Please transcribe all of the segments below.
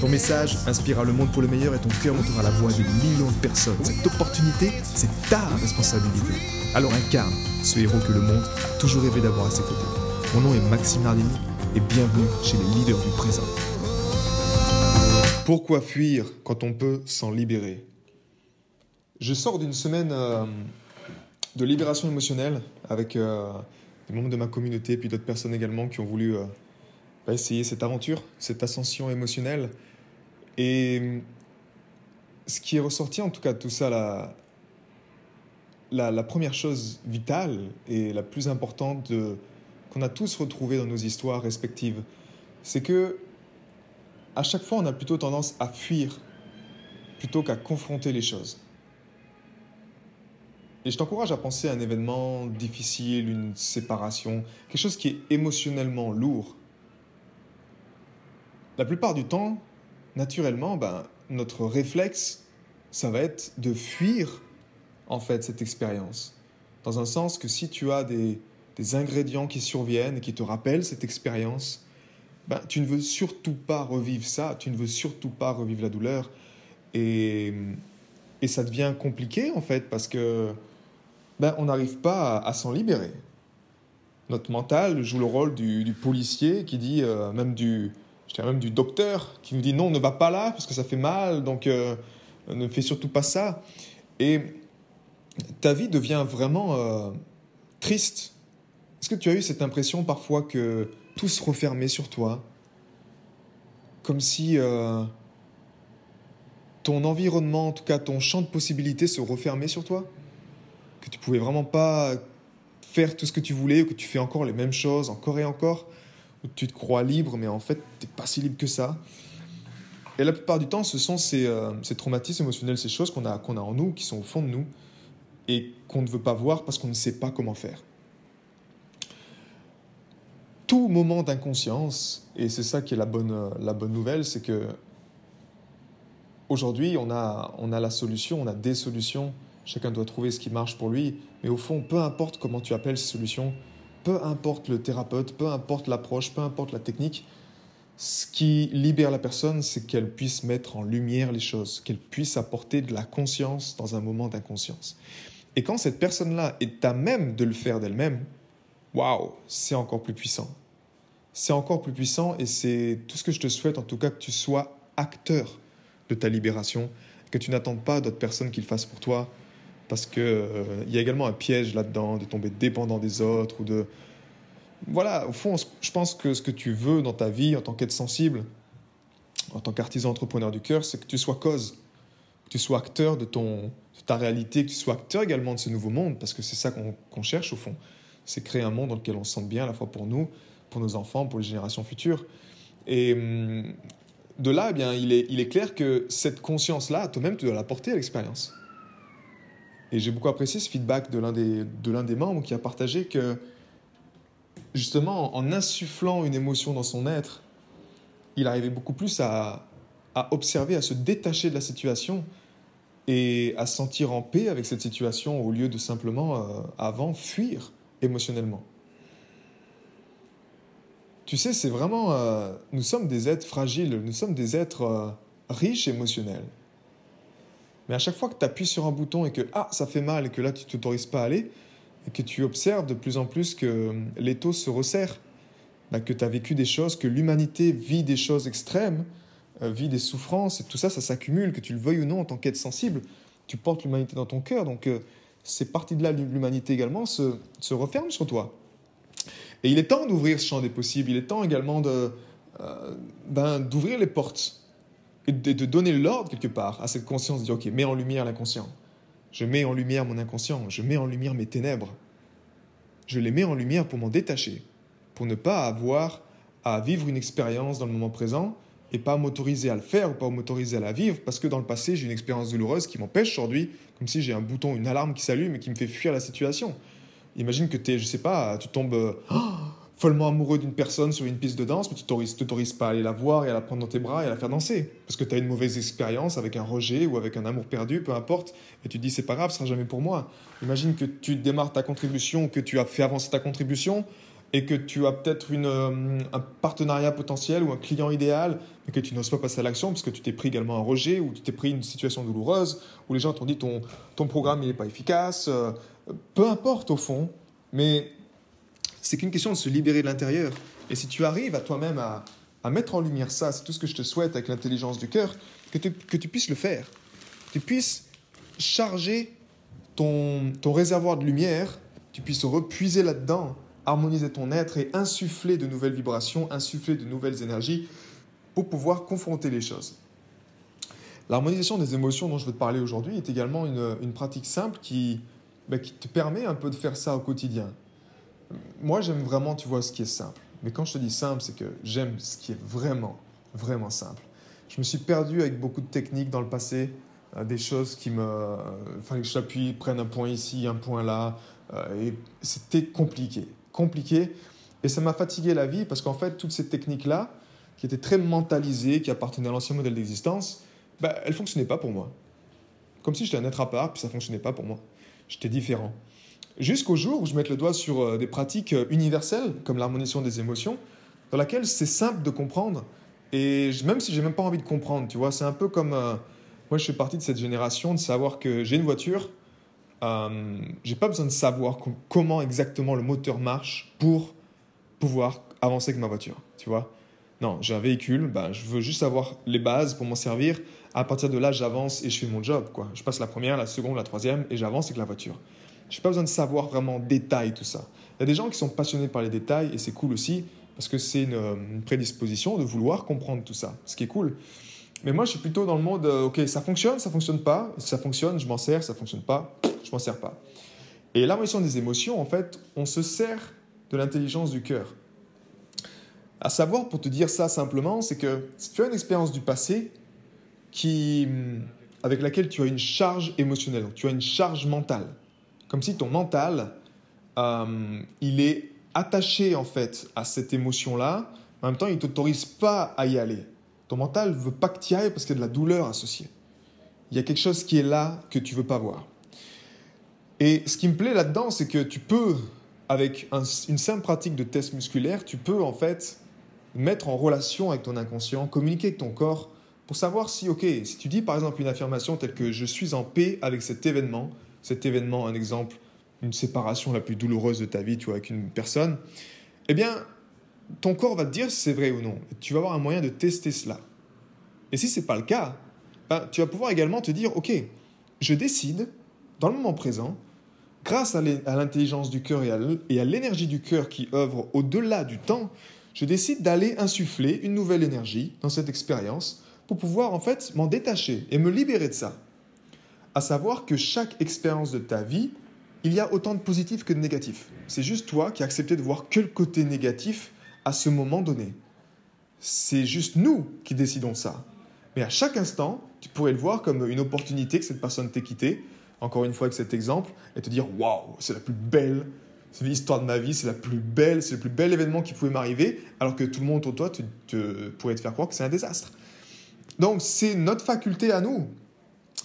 Ton message inspirera le monde pour le meilleur et ton cœur montera la voix de millions de personnes. Cette opportunité, c'est ta responsabilité. Alors incarne ce héros que le monde a toujours rêvé d'avoir à ses côtés. Mon nom est Maxime Nardini et bienvenue chez les leaders du présent. Pourquoi fuir quand on peut s'en libérer? Je sors d'une semaine euh, de libération émotionnelle avec euh, des membres de ma communauté puis d'autres personnes également qui ont voulu euh, bah, essayer cette aventure, cette ascension émotionnelle. Et ce qui est ressorti en tout cas de tout ça, la, la, première chose vitale et la plus importante qu'on a tous retrouvé dans nos histoires respectives, c'est que à chaque fois on a plutôt tendance à fuir plutôt qu'à confronter les choses. Et je t'encourage à penser à un événement difficile, une séparation, quelque chose qui est émotionnellement lourd. La plupart du temps, naturellement, ben, notre réflexe, ça va être de fuir en fait cette expérience. Dans un sens que si tu as des, ingrédients qui surviennent et qui te rappellent cette expérience, ben, tu ne veux surtout pas revivre ça, tu ne veux surtout pas revivre la douleur. Et, et ça devient compliqué en fait parce que ben, on n'arrive pas à, s'en libérer. Notre mental joue le rôle du, policier qui dit, euh, même du, je même du docteur, qui nous dit non, ne va pas là parce que ça fait mal, donc euh, ne fais surtout pas ça. Et ta vie devient vraiment euh, triste. Est-ce que tu as eu cette impression parfois que tout se refermait sur toi? Comme si ton environnement, en tout cas ton champ de possibilités, se refermait sur toi? Que tu pouvais vraiment pas faire tout ce que tu voulais, ou que tu fais encore les mêmes choses, encore et encore? Tu te crois libre, mais en fait, tu n'es pas si libre que ça. Et la plupart du temps, ce sont ces, euh, ces traumatismes émotionnels, ces choses qu'on a, qu'on a en nous, qui sont au fond de nous, et qu'on ne veut pas voir parce qu'on ne sait pas comment faire. Tout moment d'inconscience, et c'est ça qui est la bonne, euh, la bonne nouvelle, c'est que aujourd'hui, on a, on a la solution, on a des solutions, chacun doit trouver ce qui marche pour lui, mais au fond, peu importe comment tu appelles ces solutions, peu importe le thérapeute, peu importe l'approche, peu importe la technique, ce qui libère la personne, c'est qu'elle puisse mettre en lumière les choses, qu'elle puisse apporter de la conscience dans un moment d'inconscience. Et quand cette personne-là est à même de le faire d'elle-même, waouh, c'est encore plus puissant. C'est encore plus puissant et c'est tout ce que je te souhaite, en tout cas, que tu sois acteur de ta libération, que tu n'attendes pas d'autres personnes qui le fassent pour toi, parce qu'il euh, y a également un piège là-dedans de tomber dépendant des autres ou de voilà au fond je pense que ce que tu veux dans ta vie en tant qu'être sensible en tant qu'artisan entrepreneur du cœur c'est que tu sois cause que tu sois acteur de ton ta réalité que tu sois acteur également de ce nouveau monde parce que c'est ça qu'on cherche au fond. C'est créer un monde dans lequel on se sente bien à la fois pour nous pour nos enfants pour les générations futures. Et hum, de là eh bien il est, il est clair que cette conscience là toi-même tu dois la porter à l'expérience et j'ai beaucoup apprécié ce feedback de l'un des, de des membres qui a partagé que, justement, en insufflant une émotion dans son être, il arrivait beaucoup plus à, à observer, à se détacher de la situation et à se sentir en paix avec cette situation au lieu de simplement, euh, avant, fuir émotionnellement. Tu sais, c'est vraiment... Euh, nous sommes des êtres fragiles, nous sommes des êtres euh, riches émotionnels. Mais à chaque fois que tu appuies sur un bouton et que ah, ça fait mal et que là tu t'autorises pas à aller, et que tu observes de plus en plus que euh, l'étau se resserre, que tu as vécu des choses, que l'humanité vit des choses extrêmes, euh, vit des souffrances, et tout ça, ça s'accumule, que tu le veuilles ou non en tant qu'être sensible, tu portes l'humanité dans ton cœur, donc euh, ces parties de là l'humanité également se, se referment sur toi. Et il est temps d'ouvrir ce champ des possibles, il est temps également de, ben, d'ouvrir les portes de, donner l'ordre quelque part à cette conscience, de dire, ok, mets en lumière l'inconscient. Je mets en lumière mon inconscient, je mets en lumière mes ténèbres. Je les mets en lumière pour m'en détacher, pour ne pas avoir à vivre une expérience dans le moment présent et pas m'autoriser à le faire ou pas m'autoriser à la vivre parce que dans le passé, j'ai une expérience douloureuse qui m'empêche aujourd'hui, comme si j'ai un bouton, une alarme qui s'allume et qui me fait fuir la situation. Imagine que tu es, je sais pas, tu tombes oh, follement amoureux d'une personne sur une piste de danse, mais tu t'autorises pas à aller la voir et à la prendre dans tes bras et à la faire danser. Parce que tu as une mauvaise expérience avec un rejet ou avec un amour perdu, peu importe, et tu te dis c'est pas grave, ce sera jamais pour moi. Imagine que tu démarres ta contribution, que tu as fait avancer ta contribution, et que tu as peut-être euh, un partenariat potentiel ou un client idéal, mais que tu n'oses pas passer à l'action parce que tu t'es pris également un rejet ou tu t'es pris une situation douloureuse, où les gens t'ont dit ton, ton programme n'est pas efficace, euh, peu importe au fond, mais c'est qu'une question de se libérer de l'intérieur. Et si tu arrives à toi-même à, à, mettre en lumière ça, c'est tout ce que je te souhaite avec l'intelligence du cœur, que tu, que tu puisses le faire, tu puisses charger ton, ton réservoir de lumière, tu puisses repuiser là-dedans harmoniser ton être et insuffler de nouvelles vibrations, insuffler de nouvelles énergies pour pouvoir confronter les choses. L'harmonisation des émotions dont je veux te parler aujourd'hui est également une, pratique simple qui, bah, qui te permet un peu de faire ça au quotidien. Moi, j'aime vraiment, tu vois, ce qui est simple. Mais quand je te dis simple, c'est que j'aime ce qui est vraiment, vraiment simple. Je me suis perdu avec beaucoup de techniques dans le passé, euh, des choses qui me... Euh, fallait que j'appuie, prenne un point ici, un point là, euh, et c'était compliqué compliqué. Et ça m'a fatigué la vie parce qu'en fait, toutes ces techniques-là, qui étaient très mentalisées, qui appartenaient à l'ancien modèle d'existence, bah, elles ne fonctionnaient pas pour moi. Comme si j'étais un être à part, puis ça ne fonctionnait pas pour moi. J'étais différent. Jusqu'au jour où je mette le doigt sur euh, des pratiques euh, universelles, comme l'harmonisation des émotions, dans laquelle c'est simple de comprendre. Et même si j'ai même pas envie de comprendre, tu vois, c'est un peu comme... Euh, moi, je fais partie de cette génération de savoir que j'ai une voiture, euh, j'ai pas besoin de savoir comment exactement le moteur marche pour pouvoir avancer avec ma voiture, tu vois. Non, j'ai un véhicule, bah, je veux juste savoir les bases pour m'en servir. À partir de là, j'avance et je fais mon job. Quoi. Je passe la première, la seconde, la troisième et j'avance avec la voiture. Je n'ai pas besoin de savoir vraiment en détail tout ça. Il y a des gens qui sont passionnés par les détails et c'est cool aussi parce que c'est une, une, prédisposition de vouloir comprendre tout ça, ce qui est cool. Mais moi, je suis plutôt dans le mode, euh, ok, ça fonctionne, ça fonctionne pas. Si ça fonctionne, je m'en sers, ça fonctionne pas, je m'en sers pas. Et l'harmonisation des émotions, en fait, on se sert de l'intelligence du cœur. À savoir, pour te dire ça simplement, c'est que si tu as une expérience du passé qui, avec laquelle tu as une charge émotionnelle, tu as une charge mentale, comme si ton mental, euh, il est attaché en fait à cette émotion-là, en même temps, il ne t'autorise pas à y aller. Ton mental ne veut pas que tu y ailles parce qu'il y a de la douleur associée. Il y a quelque chose qui est là que tu veux pas voir. Et ce qui me plaît là-dedans, c'est que tu peux, avec une simple pratique de test musculaire, tu peux en fait mettre en relation avec ton inconscient, communiquer avec ton corps pour savoir si, ok, si tu dis par exemple une affirmation telle que je suis en paix avec cet événement, cet événement, un exemple, une séparation la plus douloureuse de ta vie, tu vois, avec une personne, eh bien, ton corps va te dire si c'est vrai ou non. Tu vas avoir un moyen de tester cela. Et si ce n'est pas le cas, ben, tu vas pouvoir également te dire, OK, je décide, dans le moment présent, grâce à l'intelligence du cœur et à l'énergie du cœur qui œuvre au-delà du temps, je décide d'aller insuffler une nouvelle énergie dans cette expérience pour pouvoir en fait m'en détacher et me libérer de ça. À savoir que chaque expérience de ta vie, il y a autant de positifs que de négatifs. C'est juste toi qui as accepté de voir que le côté négatif à ce moment donné. C'est juste nous qui décidons ça. Mais à chaque instant, tu pourrais le voir comme une opportunité que cette personne t'ait quitté, encore une fois avec cet exemple, et te dire Waouh, c'est la plus belle c'est l'histoire de ma vie, c'est la plus belle, c'est le plus bel événement qui pouvait m'arriver, alors que tout le monde autour de toi te, pourrait te faire croire que c'est un désastre. Donc c'est notre faculté à nous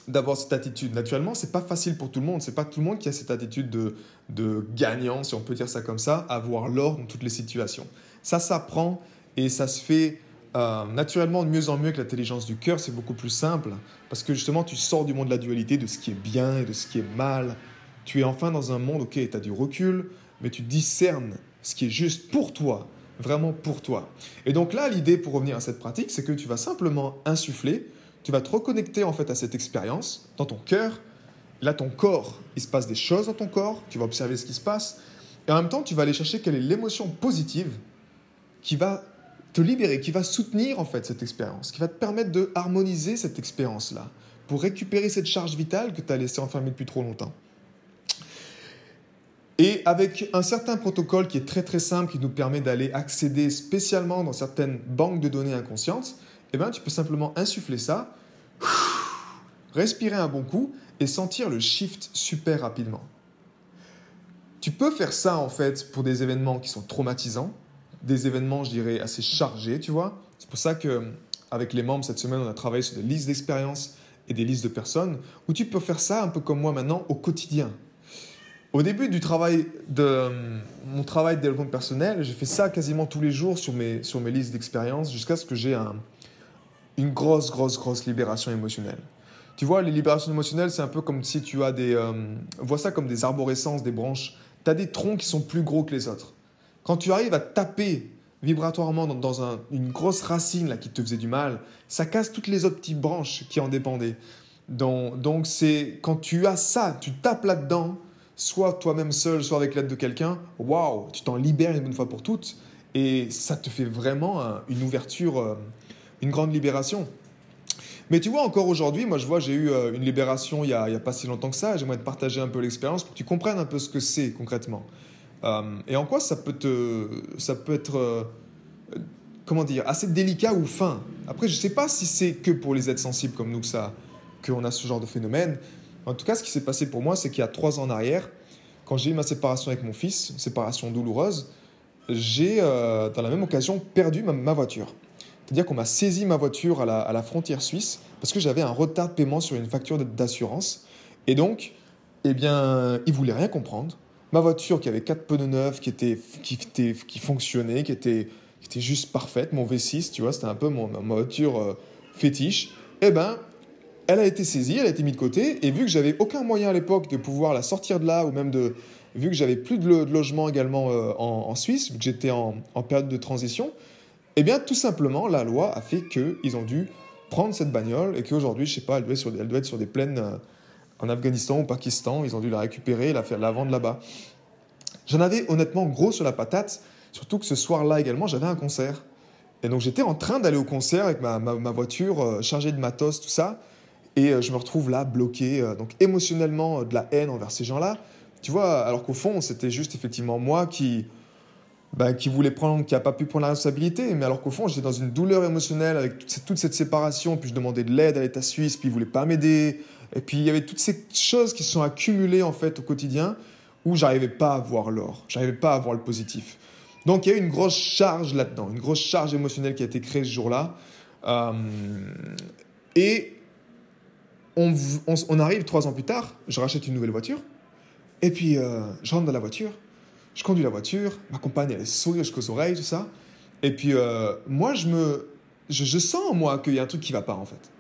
d'avoir cette attitude. Naturellement, c'est pas facile pour tout le monde. C'est pas tout le monde qui a cette attitude de, de gagnant, si on peut dire ça comme ça, avoir l'or dans toutes les situations. Ça s'apprend et ça se fait euh, naturellement de mieux en mieux avec l'intelligence du cœur. C'est beaucoup plus simple parce que justement, tu sors du monde de la dualité, de ce qui est bien et de ce qui est mal. Tu es enfin dans un monde, ok, tu as du recul, mais tu discernes ce qui est juste pour toi, vraiment pour toi. Et donc là, l'idée pour revenir à cette pratique, c'est que tu vas simplement insuffler, tu vas te reconnecter en fait à cette expérience dans ton cœur. Là, ton corps, il se passe des choses dans ton corps, tu vas observer ce qui se passe, et en même temps, tu vas aller chercher quelle est l'émotion positive qui va te libérer, qui va soutenir en fait cette expérience, qui va te permettre de harmoniser cette expérience-là, pour récupérer cette charge vitale que tu as laissée enfermée depuis trop longtemps. Et avec un certain protocole qui est très très simple, qui nous permet d'aller accéder spécialement dans certaines banques de données inconscientes, eh ben, tu peux simplement insuffler ça, respirer un bon coup et sentir le shift super rapidement. Tu peux faire ça en fait pour des événements qui sont traumatisants, des événements, je dirais, assez chargés, tu vois. C'est pour ça que avec les membres cette semaine, on a travaillé sur des listes d'expériences et des listes de personnes où tu peux faire ça un peu comme moi maintenant au quotidien. Au début du travail de mon travail de développement personnel, j'ai fait ça quasiment tous les jours sur mes, sur mes listes d'expériences jusqu'à ce que j'ai un, une grosse, grosse, grosse libération émotionnelle. Tu vois, les libérations émotionnelles, c'est un peu comme si tu as des... Euh, vois ça comme des arborescences, des branches. Tu as des troncs qui sont plus gros que les autres. Quand tu arrives à taper vibratoirement dans, une grosse racine là, qui te faisait du mal, ça casse toutes les autres petites branches qui en dépendaient. Donc, donc c'est quand tu as ça, tu tapes là-dedans, soit toi-même seul, soit avec l'aide de quelqu'un, waouh, tu t'en libères une bonne fois pour toutes, et ça te fait vraiment une ouverture, euh, une grande libération. Mais tu vois, encore aujourd'hui, moi je vois, j'ai eu euh, une libération il n'y a, a, pas si longtemps que ça, j'aimerais te partager un peu l'expérience pour que tu comprennes un peu ce que c'est concrètement. Euh, et en quoi ça peut, ça peut être, euh, comment dire, assez délicat ou fin. Après, je ne sais pas si c'est que pour les êtres sensibles comme nous que ça, qu'on a ce genre de phénomène. En tout cas, ce qui s'est passé pour moi, c'est qu'il y a trois ans en arrière, quand j'ai eu ma séparation avec mon fils, séparation douloureuse, j'ai, dans la même occasion, perdu ma, voiture. C'est-à-dire qu'on m'a saisi ma voiture à la, frontière suisse parce que j'avais un retard de paiement sur une facture d'assurance. Et donc, eh bien, ils voulaient rien comprendre ma voiture qui avait quatre pneus neufs, qui, était, qui, était, qui fonctionnait, qui était, qui était juste parfaite, mon V6, tu vois, c'était un peu mon, ma voiture euh, fétiche, eh ben, elle a été saisie, elle a été mise de côté, et vu que j'avais aucun moyen à l'époque de pouvoir la sortir de là, ou même de, vu que j'avais plus de, logement également euh, en, Suisse, vu que j'étais en, période de transition, eh bien, tout simplement, la loi a fait qu'ils ont dû prendre cette bagnole, et qu'aujourd'hui, je sais pas, elle doit, être sur, des plaines... Euh, en Afghanistan ou Pakistan, ils ont dû la récupérer, la faire la vendre là-bas. J'en avais honnêtement gros sur la patate, surtout que ce soir-là également, j'avais un concert. Et donc j'étais en train d'aller au concert avec ma, voiture euh, chargée de matos, tout ça, et euh, je me retrouve là, bloqué, donc émotionnellement de la haine envers ces gens-là. Tu vois, alors qu'au fond, c'était juste effectivement moi qui, bah, qui voulait prendre, qui n'a pas pu prendre la responsabilité, mais alors qu'au fond, j'étais dans une douleur émotionnelle avec toute cette, séparation, puis je demandais de l'aide à l'État suisse, puis il voulait pas m'aider. Et puis il y avait toutes ces choses qui se sont accumulées en fait au quotidien où j'arrivais pas à voir l'or, j'arrivais pas à voir le positif. Donc il y a eu une grosse charge là-dedans, une grosse charge émotionnelle qui a été créée ce jour-là. Euh, et on, on, arrive trois ans plus tard, je rachète une nouvelle voiture, et puis euh, je rentre dans la voiture, je conduis la voiture, ma compagne elle sourit jusqu'aux oreilles, tout ça. Et puis euh, moi je me, je, sens moi qu'il y a un truc qui va pas en fait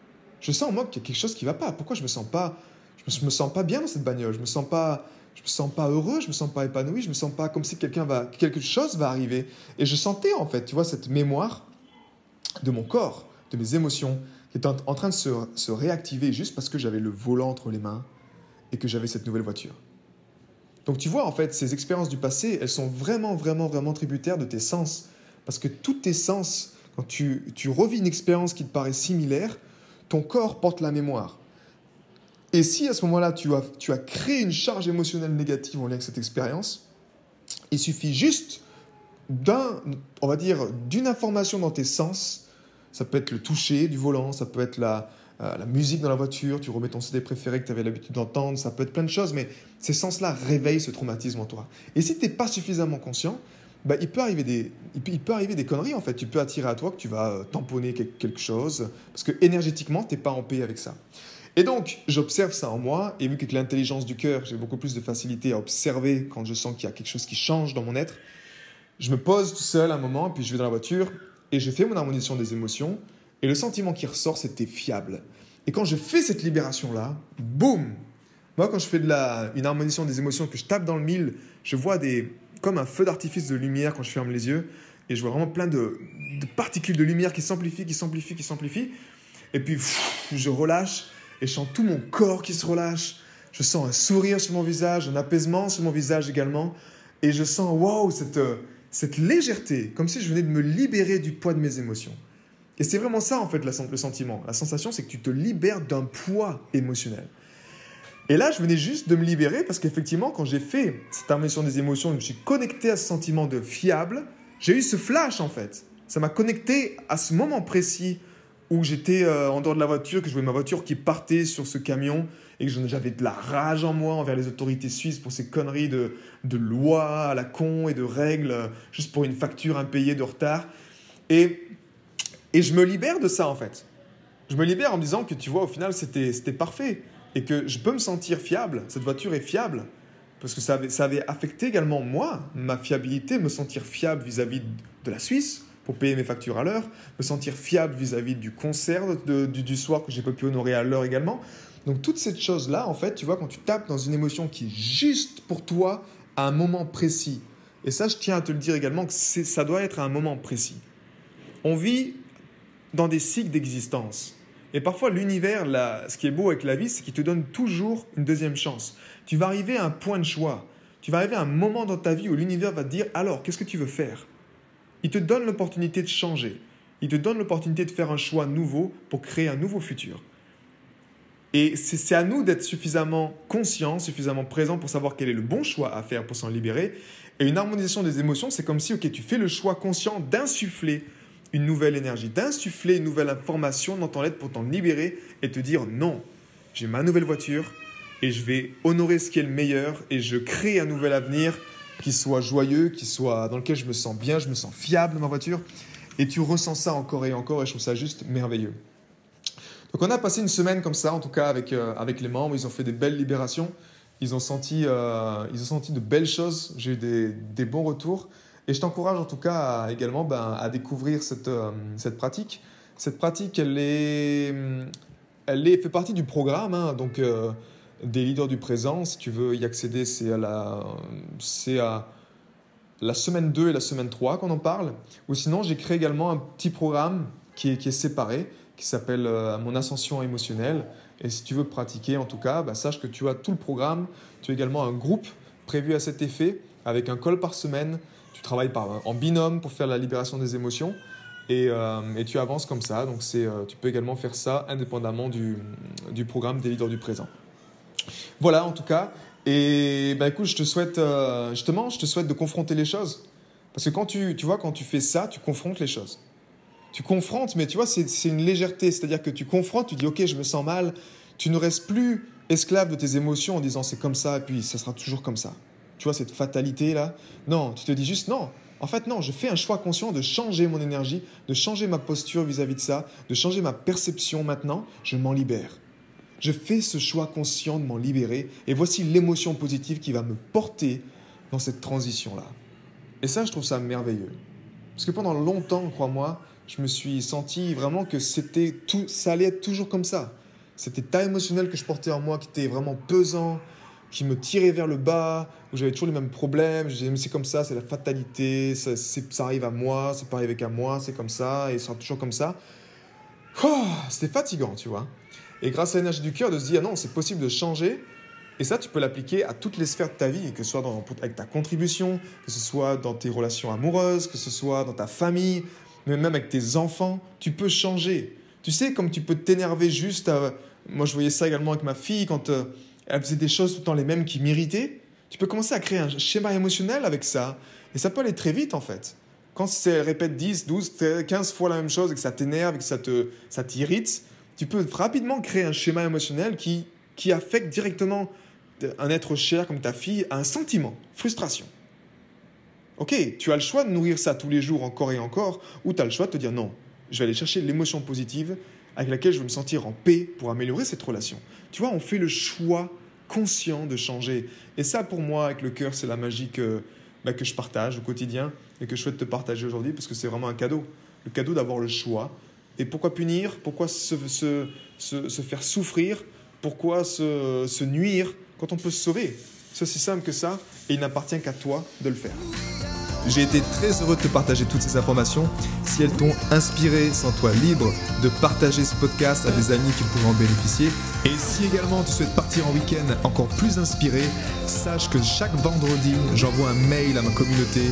je sens en moi qu'il y a quelque chose qui va pas. Pourquoi je me sens pas, je me, sens pas bien dans cette bagnole? Je me sens pas, je me sens pas heureux. Je me sens pas épanoui. Je me sens pas comme si quelqu'un va, quelque chose va arriver. Et je sentais en fait, tu vois, cette mémoire de mon corps, de mes émotions, qui était en, train de se, se réactiver juste parce que j'avais le volant entre les mains et que j'avais cette nouvelle voiture. Donc tu vois, en fait, ces expériences du passé, elles sont vraiment, vraiment, vraiment tributaires de tes sens. Parce que tous tes sens, quand tu, tu revis une expérience qui te paraît similaire, ton corps porte la mémoire. Et si à ce moment-là, tu as, tu as créé une charge émotionnelle négative en lien avec cette expérience, il suffit juste d'un, on va dire, d'une information dans tes sens. Ça peut être le toucher du volant, ça peut être la, euh, la musique dans la voiture, tu remets ton CD préféré que tu avais l'habitude d'entendre, ça peut être plein de choses, mais ces sens-là réveillent ce traumatisme en toi. Et si tu n'es pas suffisamment conscient, bah, il, peut arriver des, il peut, arriver des conneries en fait. Tu peux attirer à toi que tu vas euh, tamponner quelque chose parce que énergétiquement, tu n'es pas en paix avec ça. Et donc, j'observe ça en moi, et vu qu'avec l'intelligence du cœur, j'ai beaucoup plus de facilité à observer quand je sens qu'il y a quelque chose qui change dans mon être, je me pose tout seul un moment, puis je vais dans la voiture, et je fais mon harmonisation des émotions, et le sentiment qui ressort, c'était fiable. Et quand je fais cette libération-là, boum Moi, quand je fais de la, une harmonisation des émotions, que je tape dans le mille, je vois des, comme un feu d'artifice de lumière quand je ferme les yeux. Et je vois vraiment plein de, particules de lumière qui s'amplifient, qui s'amplifient, qui s'amplifient. Et puis, je relâche et je sens tout mon corps qui se relâche. Je sens un sourire sur mon visage, un apaisement sur mon visage également. Et je sens, waouh, cette, cette légèreté, comme si je venais de me libérer du poids de mes émotions. Et c'est vraiment ça, en fait, le sentiment. La sensation, c'est que tu te libères d'un poids émotionnel. Et là, je venais juste de me libérer parce qu'effectivement, quand j'ai fait cette harmonisation des émotions, je me suis connecté à ce sentiment de fiable, j'ai eu ce flash en fait. Ça m'a connecté à ce moment précis où j'étais euh, en dehors de la voiture, que je voyais ma voiture qui partait sur ce camion et que j'avais de la rage en moi envers les autorités suisses pour ces conneries de, de lois à la con et de règles euh, juste pour une facture impayée de retard. Et, et je me libère de ça en fait. Je me libère en me disant que tu vois, au final, c'était parfait et que je peux me sentir fiable. Cette voiture est fiable parce que ça avait, ça avait affecté également moi, ma fiabilité, me sentir fiable vis-à-vis de la Suisse pour payer mes factures à l'heure, me sentir fiable vis-à-vis du concert du, du, soir que j'ai pas pu honorer à l'heure également. Donc toutes ces choses-là, en fait, tu vois, quand tu tapes dans une émotion qui est juste pour toi à un moment précis, et ça je tiens à te le dire également, que ça doit être à un moment précis. On vit dans des cycles d'existence. Et parfois, l'univers, ce qui est beau avec la vie, c'est qu'il te donne toujours une deuxième chance. Tu vas arriver à un point de choix. Tu vas arriver à un moment dans ta vie où l'univers va te dire alors, qu'est-ce que tu veux faire? Il te donne l'opportunité de changer. Il te donne l'opportunité de faire un choix nouveau pour créer un nouveau futur. Et c'est à nous d'être suffisamment conscients, suffisamment présents pour savoir quel est le bon choix à faire pour s'en libérer. Et une harmonisation des émotions, c'est comme si, ok, tu fais le choix conscient d'insuffler une nouvelle énergie, d'insuffler une nouvelle information dans ton être pour t'en libérer et te dire non, j'ai ma nouvelle voiture et je vais honorer ce qui est le meilleur et je crée un nouvel avenir qui soit joyeux, qui soit dans lequel je me sens bien, je me sens fiable dans ma voiture. Et tu ressens ça encore et encore et je trouve ça juste merveilleux. Donc on a passé une semaine comme ça, en tout cas avec, euh, avec les membres, ils ont fait des belles libérations, ils ont senti, euh, ils ont senti de belles choses, j'ai eu des, des bons retours. Et je t'encourage en tout cas également ben, à découvrir cette, euh, cette pratique. Cette pratique, elle, est, elle est, fait partie du programme hein, donc, euh, des leaders du présent. Si tu veux y accéder, c'est à la, c'est à la semaine 2 et la semaine 3 qu'on en parle. Ou sinon, j'ai créé également un petit programme qui est, qui est séparé, qui s'appelle euh, Mon ascension émotionnelle. Et si tu veux pratiquer, en tout cas, ben, sache que tu as tout le programme. Tu as également un groupe prévu à cet effet, avec un call par semaine tu travailles en binôme pour faire la libération des émotions et, euh, et tu avances comme ça. Donc c'est, euh, tu peux également faire ça indépendamment du, du, programme des leaders du présent. Voilà en tout cas. Et bah, écoute, je te souhaite euh, justement, je te souhaite de confronter les choses. Parce que quand tu, tu vois, quand tu fais ça, tu confrontes les choses. Tu confrontes, mais tu vois, c'est une légèreté. C'est-à-dire que tu confrontes, tu dis, OK, je me sens mal. Tu ne restes plus esclave de tes émotions en disant c'est comme ça et puis ça sera toujours comme ça tu vois, cette fatalité-là. Non, tu te dis juste non. En fait, non, je fais un choix conscient de changer mon énergie, de changer ma posture vis-à-vis de ça, de changer ma perception maintenant. Je m'en libère. Je fais ce choix conscient de m'en libérer et voici l'émotion positive qui va me porter dans cette transition-là. Et ça, je trouve ça merveilleux. Parce que pendant longtemps, crois-moi, je me suis senti vraiment que c'était tout, ça allait être toujours comme ça. Cet état émotionnel que je portais en moi qui était vraiment pesant, qui me tirait vers le bas, où j'avais toujours les mêmes problèmes. Je disais, mais c'est comme ça, c'est la fatalité, ça, ça, arrive à moi, c'est pas arrivé qu'à moi, c'est comme ça, et ça sera toujours comme ça. Oh, C'était fatigant, tu vois. Et grâce à l'énergie du cœur, de se dire, non, c'est possible de changer. Et ça, tu peux l'appliquer à toutes les sphères de ta vie, que ce soit dans, avec ta contribution, que ce soit dans tes relations amoureuses, que ce soit dans ta famille, mais même avec tes enfants. Tu peux changer. Tu sais, comme tu peux t'énerver juste. Moi, je voyais ça également avec ma fille quand. Euh, elle faisait des choses tout le temps les mêmes qui m'irritaient, tu peux commencer à créer un schéma émotionnel avec ça. Et ça peut aller très vite en fait. Quand elle répète 10, 12, 15 fois la même chose et que ça t'énerve et que ça te ça t'irrite, tu peux rapidement créer un schéma émotionnel qui, qui affecte directement un être cher comme ta fille à un sentiment, frustration. Ok, tu as le choix de nourrir ça tous les jours encore et encore, ou tu as le choix de te dire non, je vais aller chercher l'émotion positive avec laquelle je vais me sentir en paix pour améliorer cette relation. Tu vois, on fait le choix conscient de changer. Et ça, pour moi, avec le cœur, c'est la magie que, bah, que je partage au quotidien et que je souhaite te partager aujourd'hui parce que c'est vraiment un cadeau. Le cadeau d'avoir le choix. Et pourquoi punir? Pourquoi se, se, se, faire souffrir? Pourquoi se, se nuire quand on peut se sauver? C'est aussi simple que ça et il n'appartient qu'à toi de le faire. J'ai été très heureux de te partager toutes ces informations. Si elles t'ont inspiré, sens-toi libre de partager ce podcast à des amis qui pourraient en bénéficier. Et si également tu souhaites partir en week-end encore plus inspiré, sache que chaque vendredi, j'envoie un mail à ma communauté.